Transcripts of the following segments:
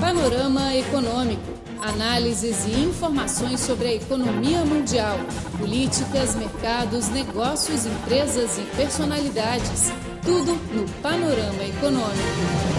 Panorama Econômico. Análises e informações sobre a economia mundial, políticas, mercados, negócios, empresas e personalidades. Tudo no Panorama Econômico.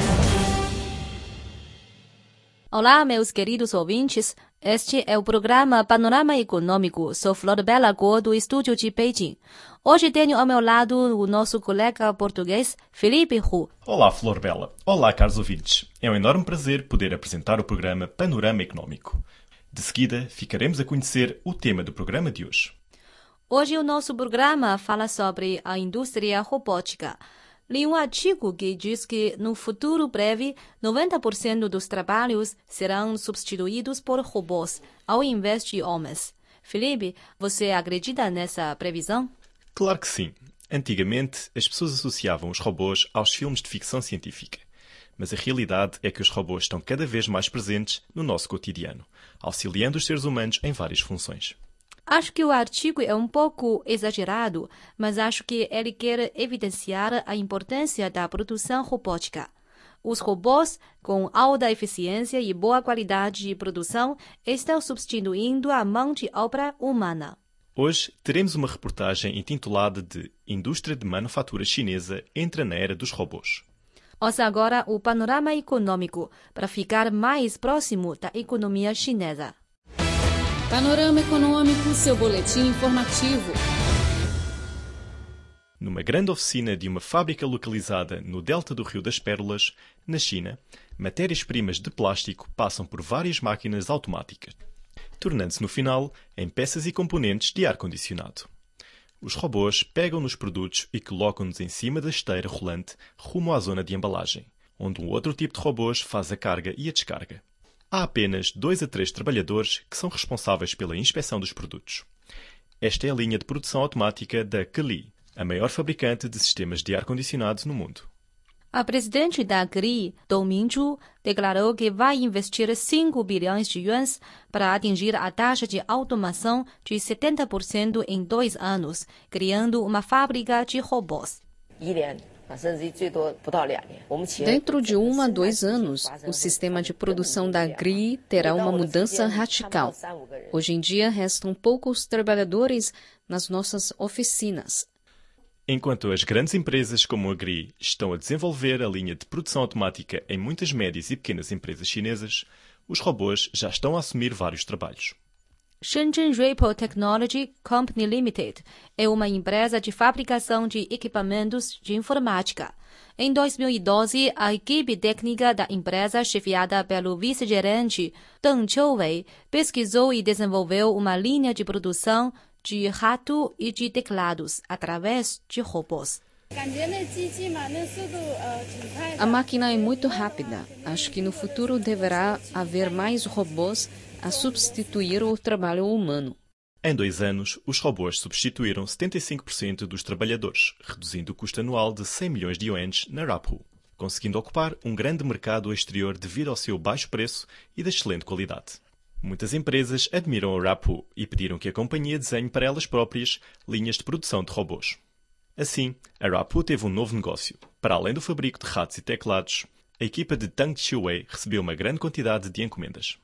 Olá, meus queridos ouvintes. Este é o programa Panorama Econômico. Sou Flor Bela Guo, do estúdio de Beijing. Hoje tenho ao meu lado o nosso colega português, Felipe Hu. Olá, Flor Bela. Olá, caros ouvintes. É um enorme prazer poder apresentar o programa Panorama Econômico. De seguida, ficaremos a conhecer o tema do programa de hoje. Hoje o nosso programa fala sobre a indústria robótica. Li um artigo que diz que, no futuro breve, 90% dos trabalhos serão substituídos por robôs, ao invés de homens. Felipe, você acredita nessa previsão? Claro que sim. Antigamente, as pessoas associavam os robôs aos filmes de ficção científica. Mas a realidade é que os robôs estão cada vez mais presentes no nosso cotidiano, auxiliando os seres humanos em várias funções. Acho que o artigo é um pouco exagerado, mas acho que ele quer evidenciar a importância da produção robótica. Os robôs, com alta eficiência e boa qualidade de produção, estão substituindo a mão de obra humana. Hoje teremos uma reportagem intitulada de Indústria de Manufatura Chinesa entra na era dos robôs. Ouça agora o panorama econômico para ficar mais próximo da economia chinesa. Panorama Econômico, seu boletim informativo. Numa grande oficina de uma fábrica localizada no delta do Rio das Pérolas, na China, matérias-primas de plástico passam por várias máquinas automáticas, tornando-se no final em peças e componentes de ar-condicionado. Os robôs pegam nos produtos e colocam-nos em cima da esteira rolante rumo à zona de embalagem, onde um outro tipo de robôs faz a carga e a descarga. Há apenas dois a três trabalhadores que são responsáveis pela inspeção dos produtos. Esta é a linha de produção automática da Kali, a maior fabricante de sistemas de ar-condicionado no mundo. A presidente da GRI, Dong Mingzhu, declarou que vai investir 5 bilhões de yuans para atingir a taxa de automação de 70% em dois anos, criando uma fábrica de robôs. Dentro de um a dois anos, o sistema de produção da GRI terá uma mudança radical. Hoje em dia, restam poucos trabalhadores nas nossas oficinas. Enquanto as grandes empresas como a GRI estão a desenvolver a linha de produção automática em muitas médias e pequenas empresas chinesas, os robôs já estão a assumir vários trabalhos. Shenzhen Ripple Technology Company Limited é uma empresa de fabricação de equipamentos de informática. Em 2012, a equipe técnica da empresa, chefiada pelo vice-gerente Deng Qiuwei, pesquisou e desenvolveu uma linha de produção de rato e de teclados através de robôs. A máquina é muito rápida. Acho que no futuro deverá haver mais robôs a substituir o trabalho humano. Em dois anos, os robôs substituíram 75% dos trabalhadores, reduzindo o custo anual de 100 milhões de yuans na Raphu, conseguindo ocupar um grande mercado exterior devido ao seu baixo preço e da excelente qualidade. Muitas empresas admiram a Raphu e pediram que a companhia desenhe para elas próprias linhas de produção de robôs. Assim, a Raphu teve um novo negócio. Para além do fabrico de ratos e teclados, a equipa de Tang Chiwei recebeu uma grande quantidade de encomendas.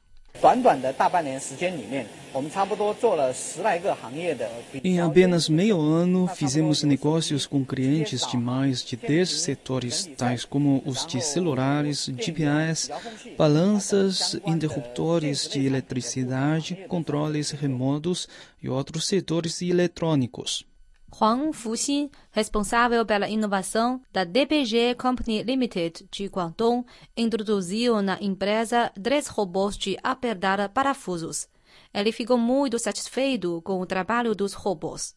Em apenas meio ano, fizemos negócios com clientes de mais de 10 setores, tais como os de celulares, GPS, balanças, interruptores de eletricidade, controles remotos e outros setores eletrônicos. Huang Fuxin, responsável pela inovação da DPG Company Limited de Guangdong, introduziu na empresa três robôs de apertar parafusos. Ele ficou muito satisfeito com o trabalho dos robôs.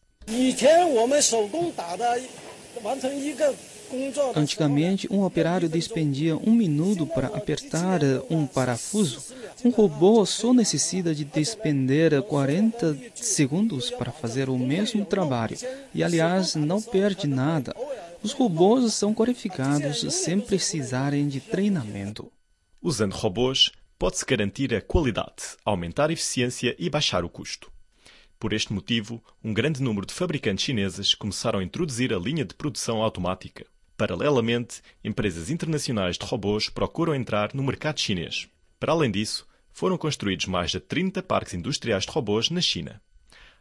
Antigamente, um operário despendia um minuto para apertar um parafuso. Um robô só necessita de despender 40 segundos para fazer o mesmo trabalho. E, aliás, não perde nada. Os robôs são qualificados sem precisarem de treinamento. Usando robôs, pode-se garantir a qualidade, aumentar a eficiência e baixar o custo. Por este motivo, um grande número de fabricantes chineses começaram a introduzir a linha de produção automática. Paralelamente, empresas internacionais de robôs procuram entrar no mercado chinês. Para além disso, foram construídos mais de 30 parques industriais de robôs na China.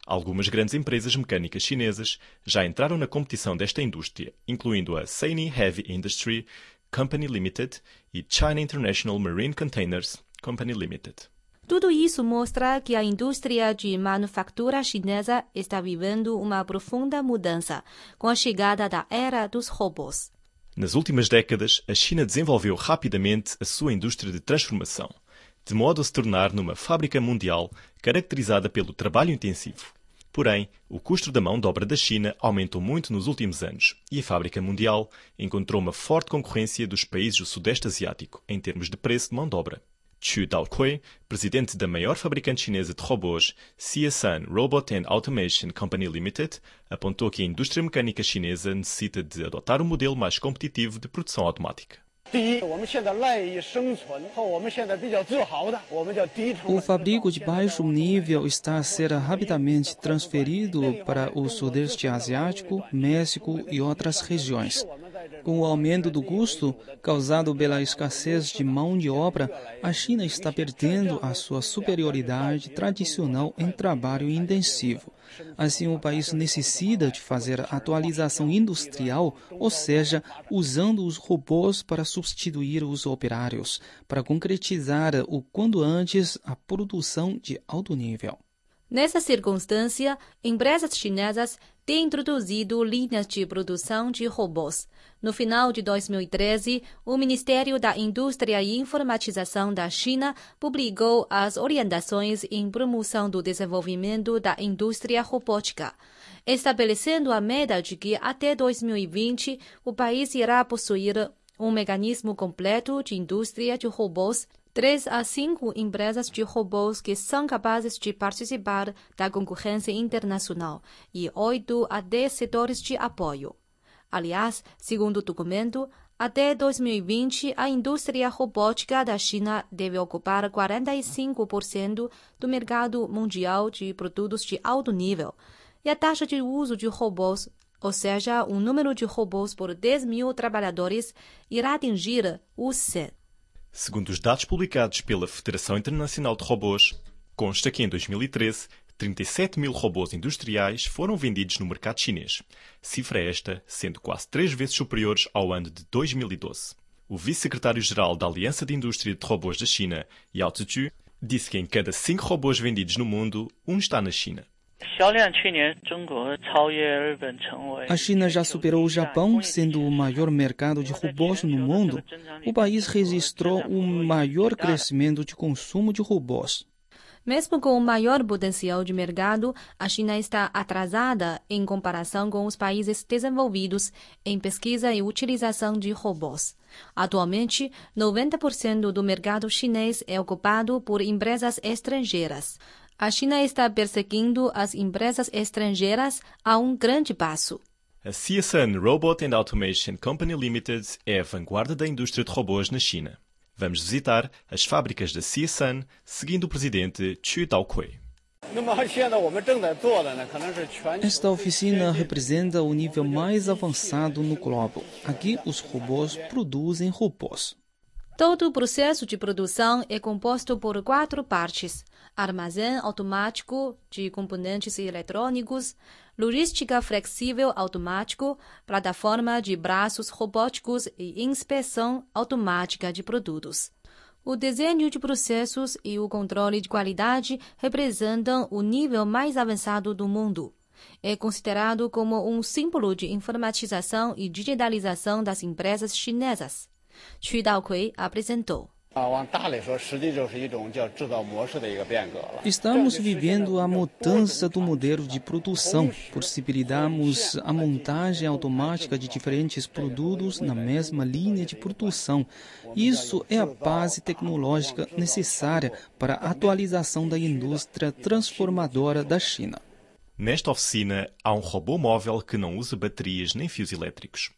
Algumas grandes empresas mecânicas chinesas já entraram na competição desta indústria, incluindo a Seini Heavy Industry Company Limited e China International Marine Containers Company Limited. Tudo isso mostra que a indústria de manufatura chinesa está vivendo uma profunda mudança com a chegada da era dos robôs. Nas últimas décadas, a China desenvolveu rapidamente a sua indústria de transformação, de modo a se tornar numa fábrica mundial caracterizada pelo trabalho intensivo. Porém, o custo da mão de obra da China aumentou muito nos últimos anos e a fábrica mundial encontrou uma forte concorrência dos países do Sudeste Asiático em termos de preço de mão de obra. Chu Daokui, presidente da maior fabricante chinesa de robôs, CSN Robot and Automation Company Limited, apontou que a indústria mecânica chinesa necessita de adotar um modelo mais competitivo de produção automática. O fabrico de baixo nível está a ser rapidamente transferido para o Sudeste Asiático, México e outras regiões. Com o aumento do custo causado pela escassez de mão de obra, a China está perdendo a sua superioridade tradicional em trabalho intensivo. Assim, o país necessita de fazer atualização industrial, ou seja, usando os robôs para substituir os operários, para concretizar o quanto antes a produção de alto nível. Nessa circunstância, empresas chinesas têm introduzido linhas de produção de robôs. No final de 2013, o Ministério da Indústria e Informatização da China publicou as orientações em promoção do desenvolvimento da indústria robótica, estabelecendo a meta de que até 2020 o país irá possuir um mecanismo completo de indústria de robôs três a cinco empresas de robôs que são capazes de participar da concorrência internacional e oito a dez setores de apoio. Aliás, segundo o documento, até 2020, a indústria robótica da China deve ocupar 45% do mercado mundial de produtos de alto nível, e a taxa de uso de robôs, ou seja, o número de robôs por 10 mil trabalhadores, irá atingir o 100. Segundo os dados publicados pela Federação Internacional de Robôs, consta que em 2013 37 mil robôs industriais foram vendidos no mercado chinês, cifra esta sendo quase três vezes superiores ao ano de 2012. O vice-secretário-geral da Aliança de Indústria de Robôs da China, Yao Zizhu, disse que em cada cinco robôs vendidos no mundo, um está na China. A China já superou o Japão, sendo o maior mercado de robôs no mundo. O país registrou o maior crescimento de consumo de robôs. Mesmo com o maior potencial de mercado, a China está atrasada em comparação com os países desenvolvidos em pesquisa e utilização de robôs. Atualmente, 90% do mercado chinês é ocupado por empresas estrangeiras. A China está perseguindo as empresas estrangeiras a um grande passo. A CSN Robot and Automation Company Limited é a vanguarda da indústria de robôs na China. Vamos visitar as fábricas da CSN, seguindo o presidente Chu Daokui. Esta oficina representa o nível mais avançado no globo. Aqui, os robôs produzem robôs. Todo o processo de produção é composto por quatro partes: armazém automático de componentes eletrônicos, logística flexível automático, plataforma de braços robóticos e inspeção automática de produtos. O desenho de processos e o controle de qualidade representam o nível mais avançado do mundo. É considerado como um símbolo de informatização e digitalização das empresas chinesas. Xu Daokui apresentou. Estamos vivendo a mudança do modelo de produção. Possibilitamos a montagem automática de diferentes produtos na mesma linha de produção. Isso é a base tecnológica necessária para a atualização da indústria transformadora da China. Nesta oficina, há um robô móvel que não usa baterias nem fios elétricos.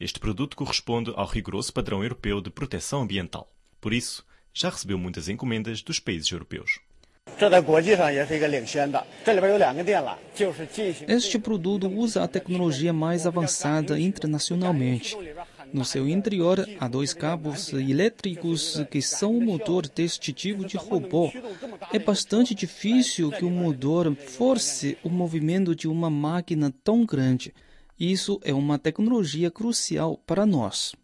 Este produto corresponde ao rigoroso padrão europeu de proteção ambiental. Por isso, já recebeu muitas encomendas dos países europeus. Este produto usa a tecnologia mais avançada internacionalmente. No seu interior, há dois cabos elétricos que são o motor deste tipo de robô. É bastante difícil que o motor force o movimento de uma máquina tão grande. Isso é uma tecnologia crucial para nós.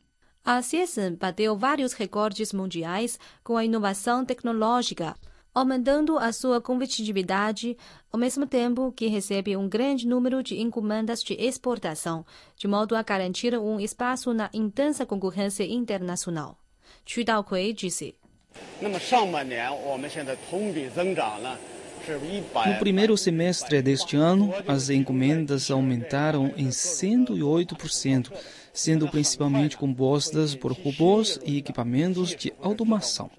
A CSN bateu vários recordes mundiais com a inovação tecnológica aumentando a sua competitividade, ao mesmo tempo que recebe um grande número de encomendas de exportação, de modo a garantir um espaço na intensa concorrência internacional. Chu Daokui disse. No primeiro semestre deste ano, as encomendas aumentaram em 108%, sendo principalmente compostas por robôs e equipamentos de automação.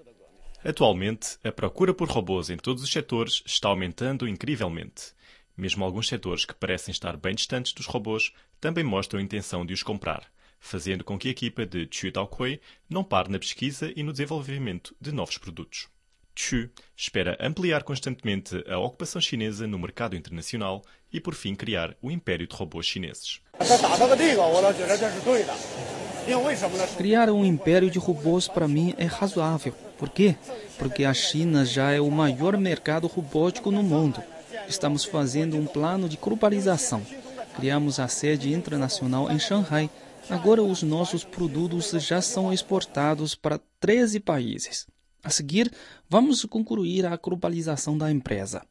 Atualmente, a procura por robôs em todos os setores está aumentando incrivelmente. Mesmo alguns setores que parecem estar bem distantes dos robôs também mostram a intenção de os comprar, fazendo com que a equipa de Chu Daokui não pare na pesquisa e no desenvolvimento de novos produtos. Chu espera ampliar constantemente a ocupação chinesa no mercado internacional e, por fim, criar o império de robôs chineses. Criar um império de robôs para mim é razoável. Por quê? Porque a China já é o maior mercado robótico no mundo. Estamos fazendo um plano de globalização. Criamos a sede internacional em Xangai. Agora os nossos produtos já são exportados para 13 países. A seguir, vamos concluir a globalização da empresa.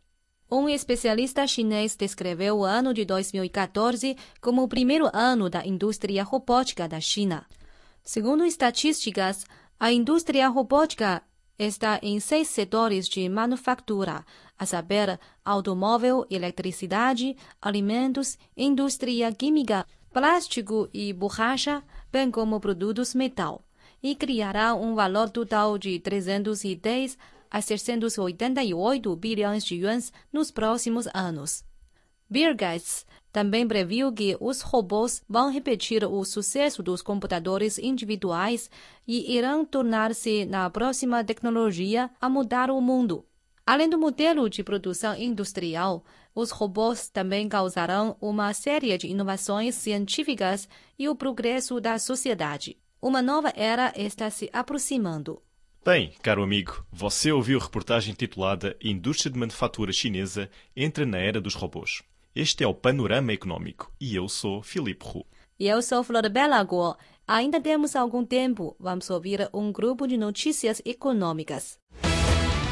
Um especialista chinês descreveu o ano de 2014 como o primeiro ano da indústria robótica da China. Segundo estatísticas, a indústria robótica está em seis setores de manufatura, a saber, automóvel, eletricidade, alimentos, indústria química, plástico e borracha, bem como produtos metal, e criará um valor total de 310 a 688 bilhões de yuans nos próximos anos. Bill Gates também previu que os robôs vão repetir o sucesso dos computadores individuais e irão tornar-se na próxima tecnologia a mudar o mundo. Além do modelo de produção industrial, os robôs também causarão uma série de inovações científicas e o progresso da sociedade. Uma nova era está se aproximando. Bem, caro amigo, você ouviu a reportagem titulada Indústria de Manufatura Chinesa entra na era dos robôs. Este é o Panorama Econômico e eu sou Filipe Hu. E eu sou Floribela Guo. Ainda temos algum tempo. Vamos ouvir um grupo de notícias econômicas.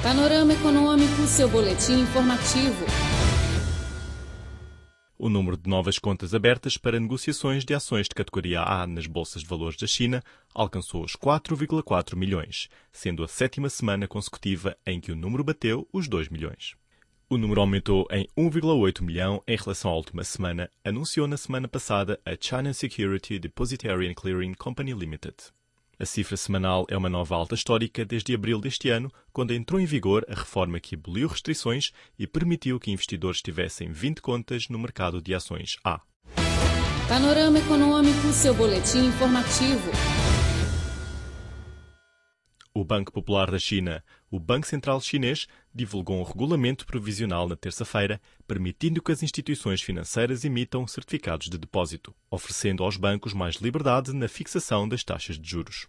Panorama Econômico, seu boletim informativo. O número de novas contas abertas para negociações de ações de categoria A nas bolsas de valores da China alcançou os 4,4 milhões, sendo a sétima semana consecutiva em que o número bateu os 2 milhões. O número aumentou em 1,8 milhão em relação à última semana, anunciou na semana passada a China Security Depository and Clearing Company Limited. A cifra semanal é uma nova alta histórica desde abril deste ano, quando entrou em vigor a reforma que aboliu restrições e permitiu que investidores tivessem 20 contas no mercado de ações A. Panorama Econômico, seu boletim informativo. O Banco Popular da China, o Banco Central Chinês, divulgou um regulamento provisional na terça-feira, permitindo que as instituições financeiras emitam certificados de depósito, oferecendo aos bancos mais liberdade na fixação das taxas de juros.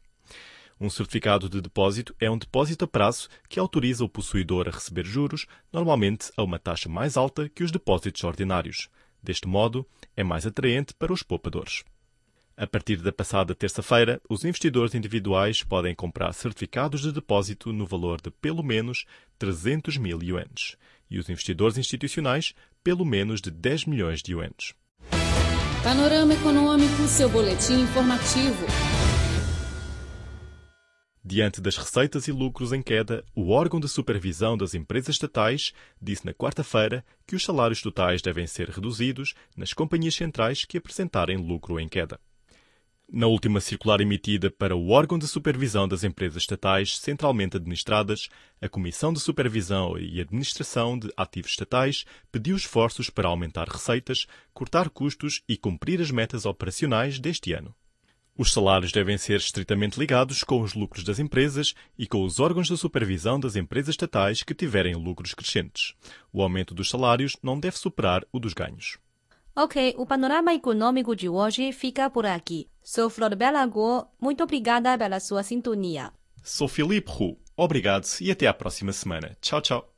Um certificado de depósito é um depósito a prazo que autoriza o possuidor a receber juros, normalmente a uma taxa mais alta que os depósitos ordinários. Deste modo, é mais atraente para os poupadores. A partir da passada terça-feira, os investidores individuais podem comprar certificados de depósito no valor de pelo menos 300 mil yuans e os investidores institucionais pelo menos de 10 milhões de yuans. Panorama Econômico, seu boletim informativo. Diante das receitas e lucros em queda, o órgão de supervisão das empresas estatais disse na quarta-feira que os salários totais devem ser reduzidos nas companhias centrais que apresentarem lucro em queda. Na última circular emitida para o órgão de supervisão das empresas estatais centralmente administradas, a Comissão de Supervisão e Administração de Ativos Estatais pediu esforços para aumentar receitas, cortar custos e cumprir as metas operacionais deste ano. Os salários devem ser estritamente ligados com os lucros das empresas e com os órgãos de supervisão das empresas estatais que tiverem lucros crescentes. O aumento dos salários não deve superar o dos ganhos. Ok, o panorama econômico de hoje fica por aqui. Sou Flor Belagor, muito obrigada pela sua sintonia. Sou Filipe Hu. Obrigado e até à próxima semana. Tchau, tchau.